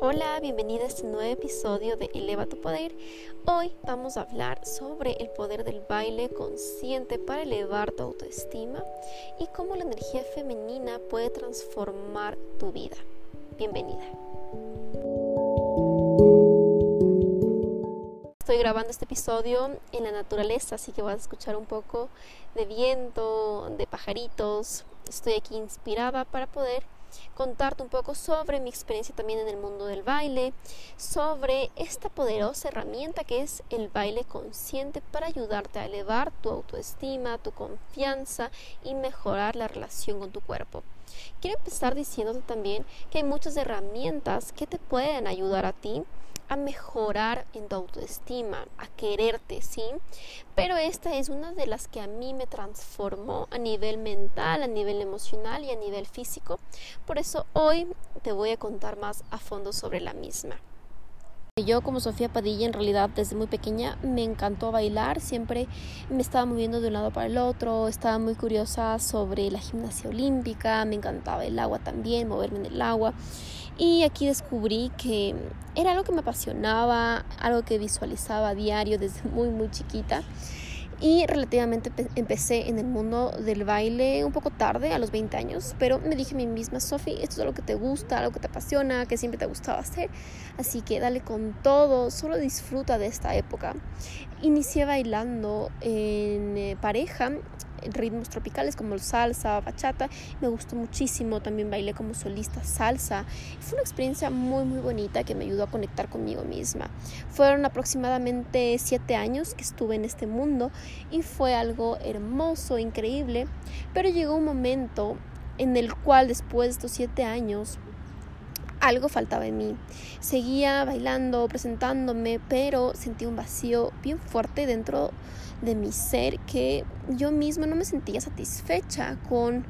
Hola, bienvenida a este nuevo episodio de Eleva tu Poder. Hoy vamos a hablar sobre el poder del baile consciente para elevar tu autoestima y cómo la energía femenina puede transformar tu vida. Bienvenida. Estoy grabando este episodio en la naturaleza, así que vas a escuchar un poco de viento, de pajaritos. Estoy aquí inspirada para poder contarte un poco sobre mi experiencia también en el mundo del baile, sobre esta poderosa herramienta que es el baile consciente para ayudarte a elevar tu autoestima, tu confianza y mejorar la relación con tu cuerpo. Quiero empezar diciéndote también que hay muchas herramientas que te pueden ayudar a ti a mejorar en tu autoestima, a quererte, ¿sí? Pero esta es una de las que a mí me transformó a nivel mental, a nivel emocional y a nivel físico. Por eso hoy te voy a contar más a fondo sobre la misma. Yo como Sofía Padilla en realidad desde muy pequeña me encantó bailar, siempre me estaba moviendo de un lado para el otro, estaba muy curiosa sobre la gimnasia olímpica, me encantaba el agua también, moverme en el agua. Y aquí descubrí que era algo que me apasionaba, algo que visualizaba a diario desde muy, muy chiquita. Y relativamente empecé en el mundo del baile un poco tarde, a los 20 años, pero me dije a mí misma, Sofi, esto es algo que te gusta, algo que te apasiona, que siempre te ha gustado hacer, así que dale con todo, solo disfruta de esta época. Inicié bailando en eh, pareja ritmos tropicales como salsa, bachata. Me gustó muchísimo, también bailé como solista salsa. Fue una experiencia muy muy bonita que me ayudó a conectar conmigo misma. Fueron aproximadamente siete años que estuve en este mundo y fue algo hermoso, increíble, pero llegó un momento en el cual después de estos siete años algo faltaba en mí. Seguía bailando, presentándome, pero sentí un vacío bien fuerte dentro de mi ser que yo misma no me sentía satisfecha con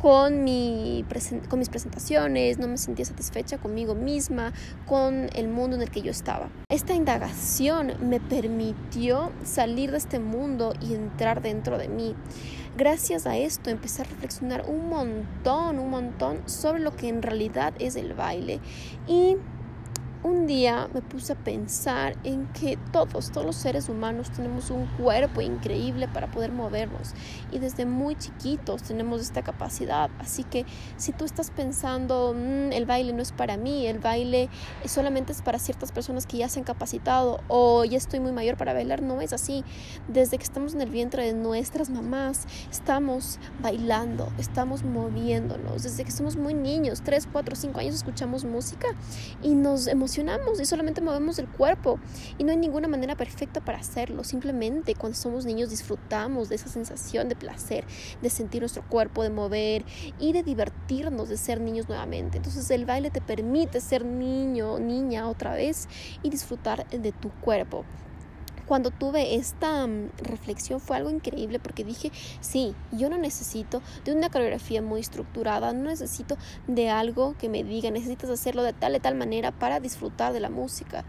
con, mi con mis presentaciones, no me sentía satisfecha conmigo misma, con el mundo en el que yo estaba. Esta indagación me permitió salir de este mundo y entrar dentro de mí. Gracias a esto empecé a reflexionar un montón, un montón sobre lo que en realidad es el baile. Y un día me puse a pensar en que todos, todos los seres humanos tenemos un cuerpo increíble para poder movernos y desde muy chiquitos tenemos esta capacidad. Así que si tú estás pensando, mm, el baile no es para mí, el baile solamente es para ciertas personas que ya se han capacitado o ya estoy muy mayor para bailar, no es así. Desde que estamos en el vientre de nuestras mamás, estamos bailando, estamos moviéndonos. Desde que somos muy niños, 3, 4, 5 años, escuchamos música y nos emocionamos y solamente movemos el cuerpo y no hay ninguna manera perfecta para hacerlo. Simplemente cuando somos niños disfrutamos de esa sensación de placer, de sentir nuestro cuerpo, de mover y de divertirnos, de ser niños nuevamente. Entonces el baile te permite ser niño, niña otra vez y disfrutar de tu cuerpo cuando tuve esta mm, reflexión fue algo increíble porque dije, sí, yo no necesito de una coreografía muy estructurada, no necesito de algo que me diga, necesitas hacerlo de tal y tal manera para disfrutar de la música.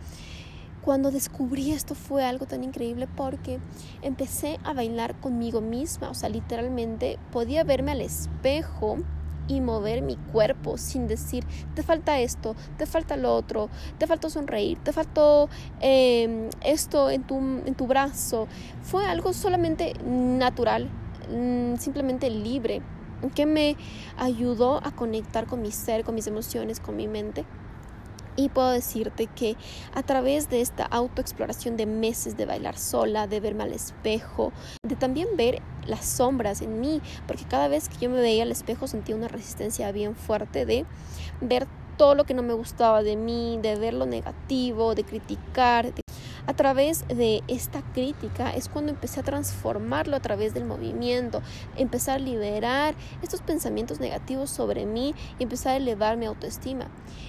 Cuando descubrí esto fue algo tan increíble porque empecé a bailar conmigo misma, o sea, literalmente podía verme al espejo y mover mi cuerpo sin decir, te falta esto, te falta lo otro, te faltó sonreír, te faltó em, esto en tu, en tu brazo. Fue algo solamente natural, mm, simplemente libre, que me ayudó a conectar con mi ser, con mis emociones, con mi mente. Y puedo decirte que a través de esta autoexploración de meses de bailar sola, de verme al espejo, de también ver las sombras en mí, porque cada vez que yo me veía al espejo sentía una resistencia bien fuerte de ver todo lo que no me gustaba de mí, de ver lo negativo, de criticar, de a través de esta crítica es cuando empecé a transformarlo a través del movimiento, empezar a liberar estos pensamientos negativos sobre mí y empezar a elevar mi autoestima.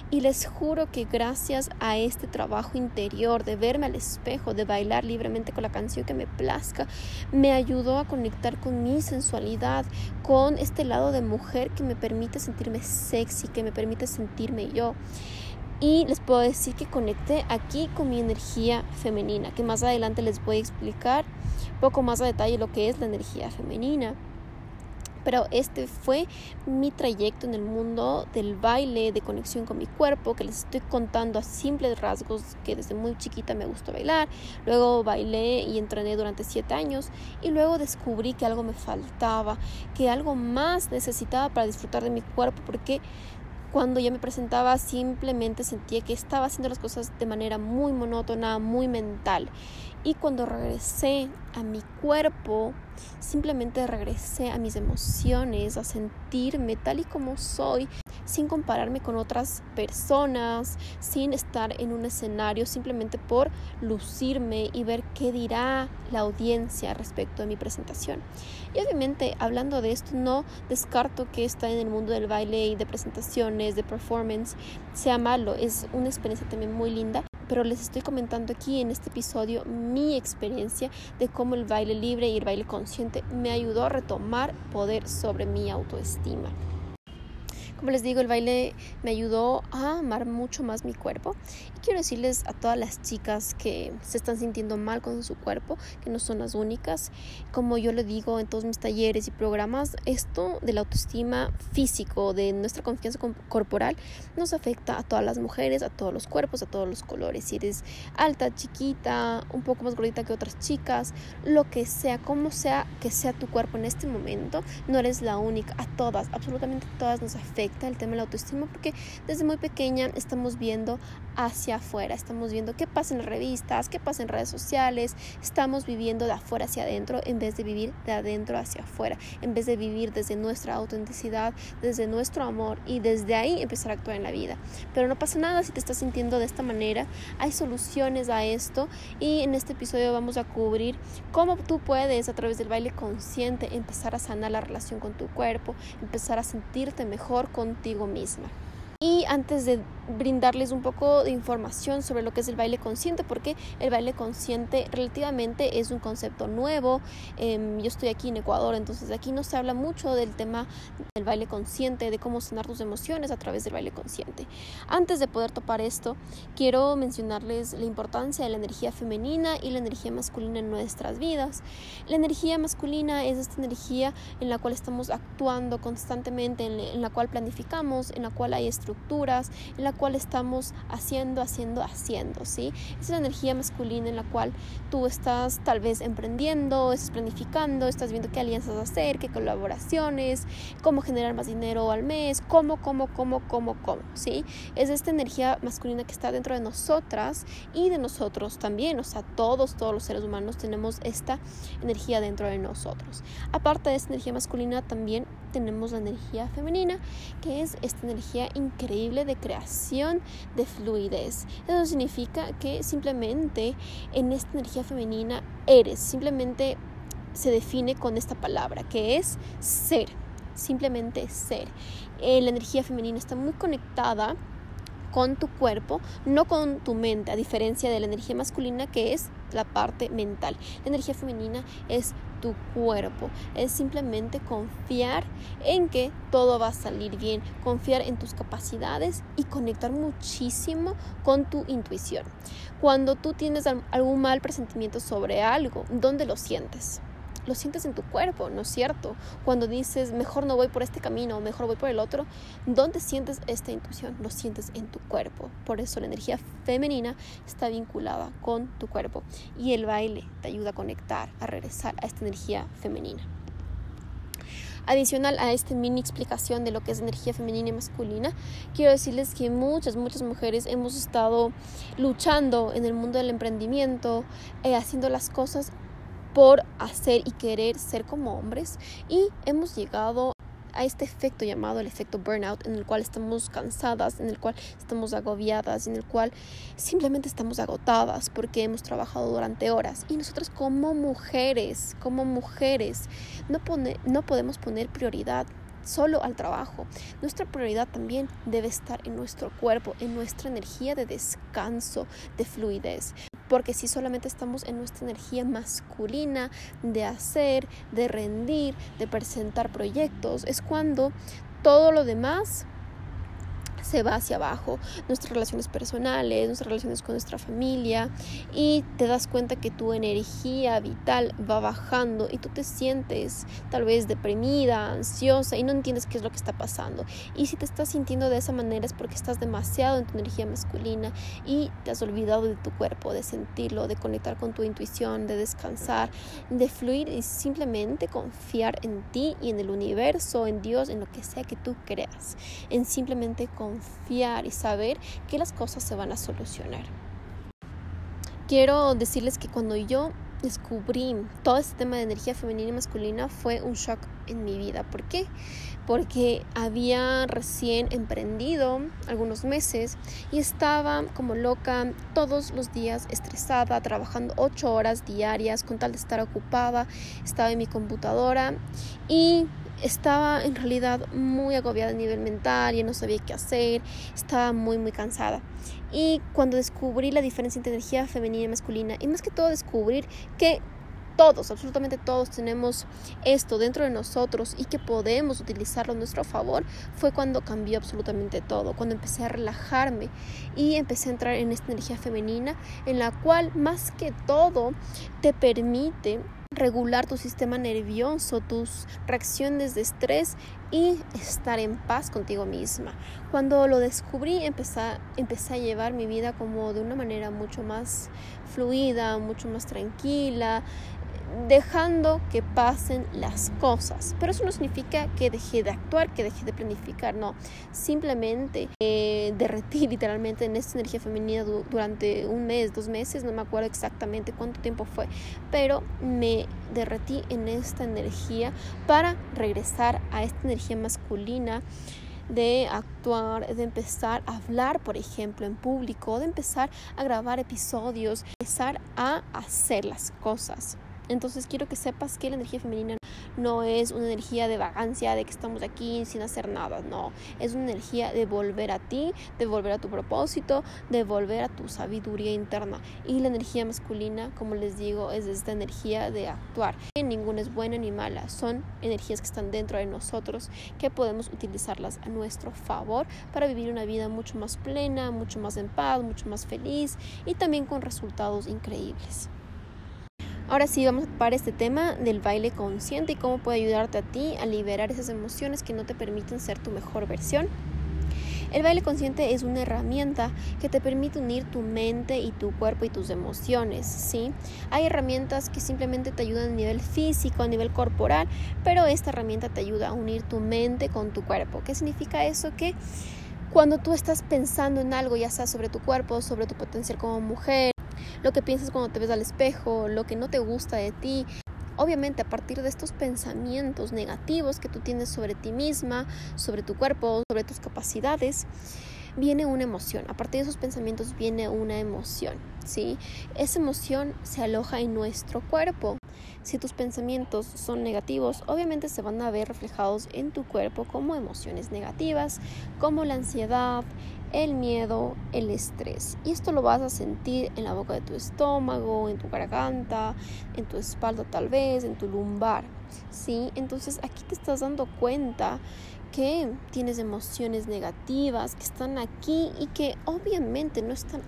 Y les juro que gracias a este trabajo interior, de verme al espejo, de bailar libremente con la canción que me plazca, me ayudó a conectar con mi sensualidad, con este lado de mujer que me permite sentirme sexy, que me permite sentirme yo y les puedo decir que conecté aquí con mi energía femenina, que más adelante les voy a explicar un poco más a detalle lo que es la energía femenina. pero este fue mi trayecto en el mundo del baile, de conexión con mi cuerpo, que les estoy contando a simples rasgos que desde muy chiquita me gustó bailar. Luego bailé y entrené durante siete años y luego descubrí que algo me faltaba, que algo más necesitaba para disfrutar de mi cuerpo, porque cuando ya me presentaba simplemente sentía que estaba haciendo las cosas de manera muy monótona, muy mental. Y cuando regresé a mi cuerpo, simplemente regresé a mis emociones, a sentirme tal y como soy, sin compararme con otras personas, sin estar en un escenario, simplemente por lucirme y ver qué dirá la audiencia respecto de mi presentación. Y obviamente, hablando de esto, no descarto que estar en el mundo del baile y de presentaciones, de performance, sea malo, es una experiencia también muy linda pero les estoy comentando aquí en este episodio mi experiencia de cómo el baile libre y el baile consciente me ayudó a retomar poder sobre mi autoestima. Como les digo, el baile me ayudó a amar mucho más mi cuerpo. Y quiero decirles a todas las chicas que se están sintiendo mal con su cuerpo, que no son las únicas. Como yo le digo en todos mis talleres y programas, esto de la autoestima físico, de nuestra confianza corporal, nos afecta a todas las mujeres, a todos los cuerpos, a todos los colores. Si eres alta, chiquita, un poco más gordita que otras chicas, lo que sea, como sea que sea tu cuerpo en este momento, no eres la única. A todas, absolutamente todas nos afecta el tema de la autoestima porque desde muy pequeña estamos viendo hacia afuera, estamos viendo qué pasa en revistas, qué pasa en redes sociales, estamos viviendo de afuera hacia adentro en vez de vivir de adentro hacia afuera, en vez de vivir desde nuestra autenticidad, desde nuestro amor y desde ahí empezar a actuar en la vida. Pero no pasa nada si te estás sintiendo de esta manera, hay soluciones a esto y en este episodio vamos a cubrir cómo tú puedes a través del baile consciente empezar a sanar la relación con tu cuerpo, empezar a sentirte mejor contigo misma. Y antes de brindarles un poco de información sobre lo que es el baile consciente, porque el baile consciente relativamente es un concepto nuevo. Em, yo estoy aquí en Ecuador, entonces aquí no se habla mucho del tema del baile consciente, de cómo sanar tus emociones a través del baile consciente. Antes de poder topar esto, quiero mencionarles la importancia de la energía femenina y la energía masculina en nuestras vidas. La energía masculina es esta energía en la cual estamos actuando constantemente, en la cual planificamos, en la cual hay estructuras, en la cual estamos haciendo, haciendo, haciendo, ¿sí? Es la energía masculina en la cual tú estás tal vez emprendiendo, estás planificando, estás viendo qué alianzas hacer, qué colaboraciones, cómo generar más dinero al mes, cómo, cómo, cómo, cómo, cómo, ¿sí? Es esta energía masculina que está dentro de nosotras y de nosotros también, o sea, todos, todos los seres humanos tenemos esta energía dentro de nosotros. Aparte de esta energía masculina, también tenemos la energía femenina, que es esta energía increíble de creación de fluidez. Eso significa que simplemente en esta energía femenina eres, simplemente se define con esta palabra, que es ser, simplemente ser. Eh, la energía femenina está muy conectada con tu cuerpo, no con tu mente, a diferencia de la energía masculina que es la parte mental. La energía femenina es tu cuerpo, es simplemente confiar en que todo va a salir bien, confiar en tus capacidades y conectar muchísimo con tu intuición. Cuando tú tienes algún mal presentimiento sobre algo, ¿dónde lo sientes? Lo sientes en tu cuerpo, ¿no es cierto? Cuando dices, mejor no voy por este camino, mejor voy por el otro, ¿dónde sientes esta intuición? Lo sientes en tu cuerpo. Por eso la energía femenina está vinculada con tu cuerpo. Y el baile te ayuda a conectar, a regresar a esta energía femenina. Adicional a esta mini explicación de lo que es energía femenina y masculina, quiero decirles que muchas, muchas mujeres hemos estado luchando en el mundo del emprendimiento, eh, haciendo las cosas por hacer y querer ser como hombres y hemos llegado a este efecto llamado el efecto burnout en el cual estamos cansadas, en el cual estamos agobiadas, en el cual simplemente estamos agotadas porque hemos trabajado durante horas. Y nosotros como mujeres, como mujeres, no, no podemos poner prioridad solo al trabajo. Nuestra prioridad también debe estar en nuestro cuerpo, en nuestra energía de descanso, de fluidez porque si solamente estamos en nuestra energía masculina de hacer, de rendir, de presentar proyectos, es cuando todo lo demás se va hacia abajo, nuestras relaciones personales, nuestras relaciones con nuestra familia y te das cuenta que tu energía vital va bajando y tú te sientes tal vez deprimida, ansiosa y no entiendes qué es lo que está pasando. Y si te estás sintiendo de esa manera es porque estás demasiado en tu energía masculina y te has olvidado de tu cuerpo, de sentirlo, de conectar con tu intuición, de descansar, de fluir y simplemente confiar en ti y en el universo, en Dios, en lo que sea que tú creas, en simplemente confiar y saber que las cosas se van a solucionar. Quiero decirles que cuando yo descubrí todo este tema de energía femenina y masculina fue un shock en mi vida. ¿Por qué? Porque había recién emprendido algunos meses y estaba como loca todos los días estresada, trabajando ocho horas diarias con tal de estar ocupada. Estaba en mi computadora y estaba en realidad muy agobiada a nivel mental, y no sabía qué hacer, estaba muy muy cansada. Y cuando descubrí la diferencia entre energía femenina y masculina, y más que todo descubrir que todos, absolutamente todos tenemos esto dentro de nosotros y que podemos utilizarlo a nuestro favor, fue cuando cambió absolutamente todo, cuando empecé a relajarme y empecé a entrar en esta energía femenina en la cual más que todo te permite regular tu sistema nervioso, tus reacciones de estrés y estar en paz contigo misma. Cuando lo descubrí, empecé, a llevar mi vida como de una manera mucho más fluida, mucho más tranquila, dejando que pasen las cosas. Pero eso no significa que dejé de actuar, que dejé de planificar, no. Simplemente eh, derretí literalmente en esta energía femenina durante un mes, dos meses, no me acuerdo exactamente cuánto tiempo fue, pero me derretí en esta energía para regresar a esta energía masculina de actuar, de empezar a hablar, por ejemplo, en público, de empezar a grabar episodios, empezar a hacer las cosas. Entonces quiero que sepas que la energía femenina no es una energía de vagancia, de que estamos aquí sin hacer nada, no, es una energía de volver a ti, de volver a tu propósito, de volver a tu sabiduría interna. Y la energía masculina, como les digo, es esta energía de actuar. Ninguna es buena ni mala, son energías que están dentro de nosotros que podemos utilizarlas a nuestro favor para vivir una vida mucho más plena, mucho más en paz, mucho más feliz y también con resultados increíbles. Ahora sí, vamos a para este tema del baile consciente y cómo puede ayudarte a ti a liberar esas emociones que no te permiten ser tu mejor versión. El baile consciente es una herramienta que te permite unir tu mente y tu cuerpo y tus emociones, ¿sí? Hay herramientas que simplemente te ayudan a nivel físico, a nivel corporal, pero esta herramienta te ayuda a unir tu mente con tu cuerpo. ¿Qué significa eso? Que cuando tú estás pensando en algo, ya sea sobre tu cuerpo, sobre tu potencial como mujer, lo que piensas cuando te ves al espejo, lo que no te gusta de ti. Obviamente a partir de estos pensamientos negativos que tú tienes sobre ti misma, sobre tu cuerpo, sobre tus capacidades, viene una emoción. A partir de esos pensamientos viene una emoción, ¿sí? Esa emoción se aloja en nuestro cuerpo. Si tus pensamientos son negativos, obviamente se van a ver reflejados en tu cuerpo como emociones negativas, como la ansiedad, el miedo, el estrés. Y esto lo vas a sentir en la boca de tu estómago, en tu garganta, en tu espalda tal vez, en tu lumbar. ¿Sí? Entonces aquí te estás dando cuenta que tienes emociones negativas que están aquí y que obviamente no están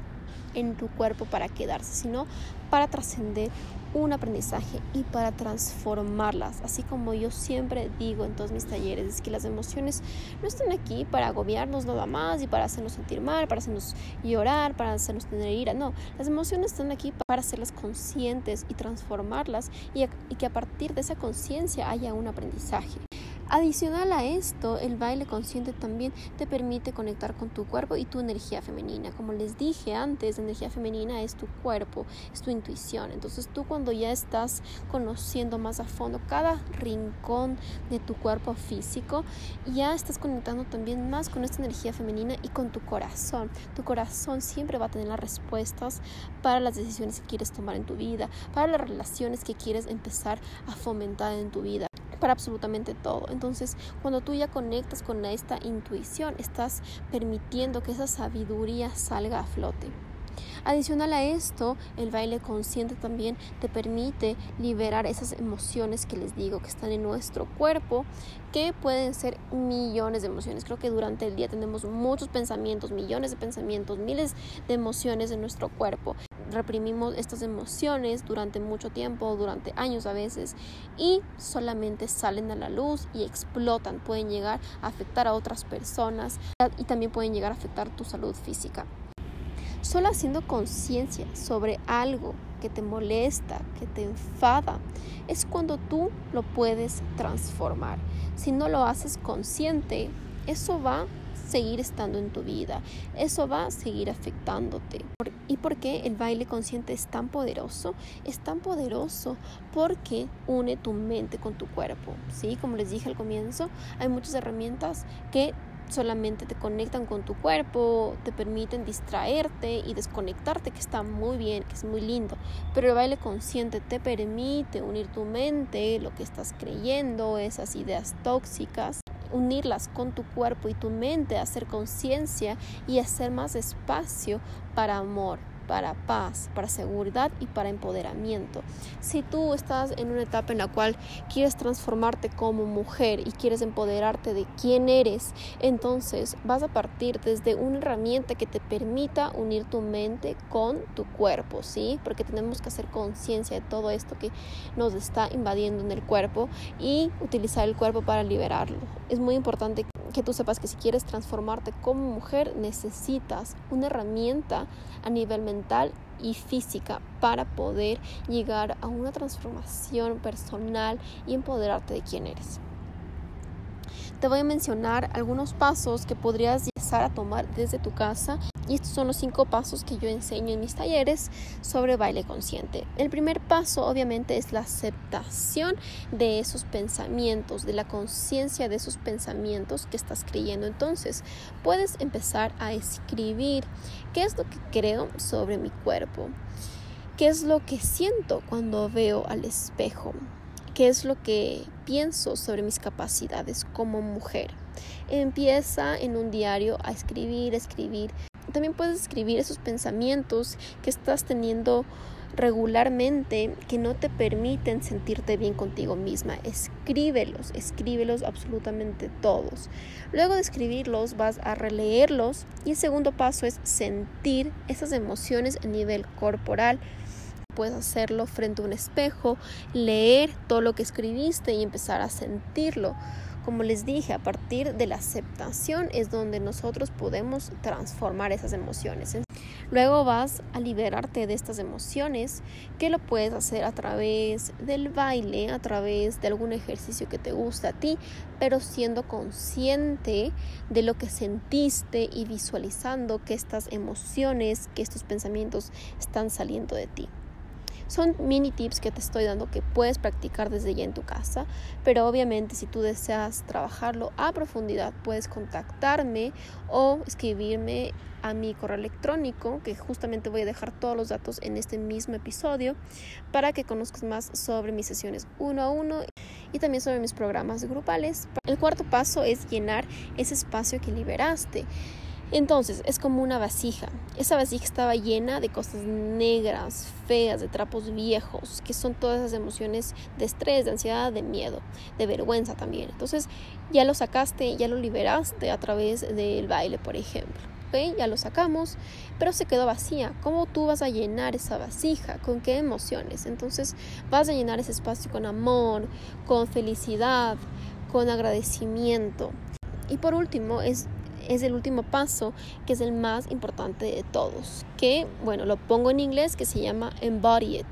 en tu cuerpo para quedarse, sino para trascender un aprendizaje y para transformarlas. Así como yo siempre digo en todos mis talleres, es que las emociones no están aquí para agobiarnos nada más y para hacernos sentir mal, para hacernos llorar, para hacernos tener ira. No, las emociones están aquí para hacerlas conscientes y transformarlas y, y que a partir de esa conciencia haya un aprendizaje. Adicional a esto, el baile consciente también te permite conectar con tu cuerpo y tu energía femenina. Como les dije antes, la energía femenina es tu cuerpo, es tu intuición. Entonces tú cuando ya estás conociendo más a fondo cada rincón de tu cuerpo físico, ya estás conectando también más con esta energía femenina y con tu corazón. Tu corazón siempre va a tener las respuestas para las decisiones que quieres tomar en tu vida, para las relaciones que quieres empezar a fomentar en tu vida para absolutamente todo. Entonces, cuando tú ya conectas con esta intuición, estás permitiendo que esa sabiduría salga a flote. Adicional a esto, el baile consciente también te permite liberar esas emociones que les digo que están en nuestro cuerpo, que pueden ser millones de emociones. Creo que durante el día tenemos muchos pensamientos, millones de pensamientos, miles de emociones en nuestro cuerpo reprimimos estas emociones durante mucho tiempo, durante años a veces, y solamente salen a la luz y explotan. Pueden llegar a afectar a otras personas y también pueden llegar a afectar tu salud física. Solo haciendo conciencia sobre algo que te molesta, que te enfada, es cuando tú lo puedes transformar. Si no lo haces consciente, eso va seguir estando en tu vida. Eso va a seguir afectándote. ¿Y por qué el baile consciente es tan poderoso? Es tan poderoso porque une tu mente con tu cuerpo. ¿sí? Como les dije al comienzo, hay muchas herramientas que solamente te conectan con tu cuerpo, te permiten distraerte y desconectarte, que está muy bien, que es muy lindo. Pero el baile consciente te permite unir tu mente, lo que estás creyendo, esas ideas tóxicas unirlas con tu cuerpo y tu mente, hacer conciencia y hacer más espacio para amor para paz, para seguridad y para empoderamiento. Si tú estás en una etapa en la cual quieres transformarte como mujer y quieres empoderarte de quién eres, entonces vas a partir desde una herramienta que te permita unir tu mente con tu cuerpo, ¿sí? Porque tenemos que hacer conciencia de todo esto que nos está invadiendo en el cuerpo y utilizar el cuerpo para liberarlo. Es muy importante que tú sepas que si quieres transformarte como mujer necesitas una herramienta a nivel mental y física para poder llegar a una transformación personal y empoderarte de quién eres. Te voy a mencionar algunos pasos que podrías empezar a tomar desde tu casa y estos son los cinco pasos que yo enseño en mis talleres sobre baile consciente. El primer paso obviamente es la aceptación de esos pensamientos, de la conciencia de esos pensamientos que estás creyendo. Entonces puedes empezar a escribir qué es lo que creo sobre mi cuerpo, qué es lo que siento cuando veo al espejo, qué es lo que pienso sobre mis capacidades como mujer. Empieza en un diario a escribir, escribir también puedes escribir esos pensamientos que estás teniendo regularmente que no te permiten sentirte bien contigo misma. Escríbelos, escríbelos absolutamente todos. Luego de escribirlos vas a releerlos y el segundo paso es sentir esas emociones a nivel corporal. Puedes hacerlo frente a un espejo, leer todo lo que escribiste y empezar a sentirlo. Como les dije, a partir de la aceptación es donde nosotros podemos transformar esas emociones. Luego vas a liberarte de estas emociones, que lo puedes hacer a través del baile, a través de algún ejercicio que te gusta a ti, pero siendo consciente de lo que sentiste y visualizando que estas emociones, que estos pensamientos están saliendo de ti. Son mini tips que te estoy dando que puedes practicar desde ya en tu casa, pero obviamente si tú deseas trabajarlo a profundidad puedes contactarme o escribirme a mi correo electrónico, que justamente voy a dejar todos los datos en este mismo episodio, para que conozcas más sobre mis sesiones uno a uno y también sobre mis programas grupales. El cuarto paso es llenar ese espacio que liberaste. Entonces es como una vasija. Esa vasija estaba llena de cosas negras, feas, de trapos viejos, que son todas esas emociones de estrés, de ansiedad, de miedo, de vergüenza también. Entonces ya lo sacaste, ya lo liberaste a través del baile, por ejemplo. Ya lo sacamos, pero se quedó vacía. ¿Cómo tú vas a llenar esa vasija? ¿Con qué emociones? Entonces vas a llenar ese espacio con amor, con felicidad, con agradecimiento. Y por último es es el último paso, que es el más importante de todos, que, bueno, lo pongo en inglés, que se llama embody it,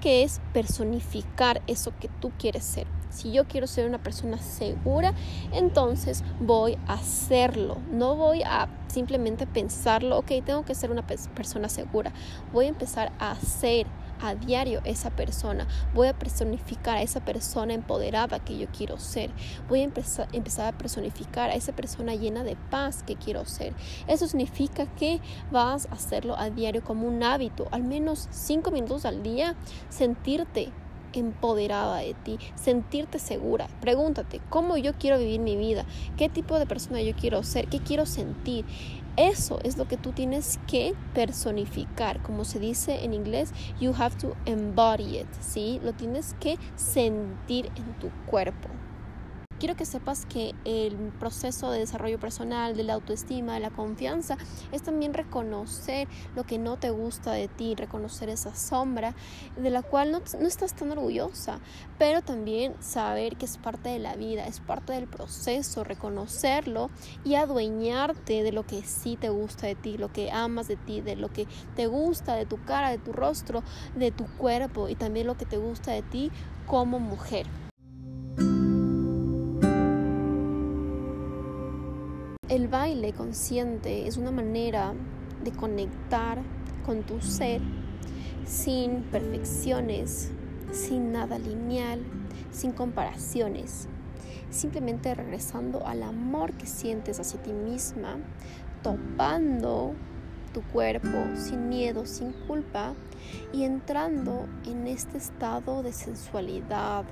que es personificar eso que tú quieres ser. Si yo quiero ser una persona segura, entonces voy a hacerlo. No voy a simplemente pensarlo, ok, tengo que ser una persona segura. Voy a empezar a hacer a diario esa persona. Voy a personificar a esa persona empoderada que yo quiero ser. Voy a empezar, empezar a personificar a esa persona llena de paz que quiero ser. Eso significa que vas a hacerlo a diario como un hábito, al menos cinco minutos al día, sentirte empoderada de ti, sentirte segura. Pregúntate, ¿cómo yo quiero vivir mi vida? ¿Qué tipo de persona yo quiero ser? ¿Qué quiero sentir? Eso es lo que tú tienes que personificar, como se dice en inglés, you have to embody it, ¿sí? Lo tienes que sentir en tu cuerpo quiero que sepas que el proceso de desarrollo personal, de la autoestima, de la confianza, es también reconocer lo que no te gusta de ti, reconocer esa sombra de la cual no, no estás tan orgullosa, pero también saber que es parte de la vida, es parte del proceso, reconocerlo y adueñarte de lo que sí te gusta de ti, lo que amas de ti, de lo que te gusta de tu cara, de tu rostro, de tu cuerpo y también lo que te gusta de ti como mujer. Baile consciente es una manera de conectar con tu ser sin perfecciones, sin nada lineal, sin comparaciones, simplemente regresando al amor que sientes hacia ti misma, topando tu cuerpo sin miedo, sin culpa y entrando en este estado de sensualidad,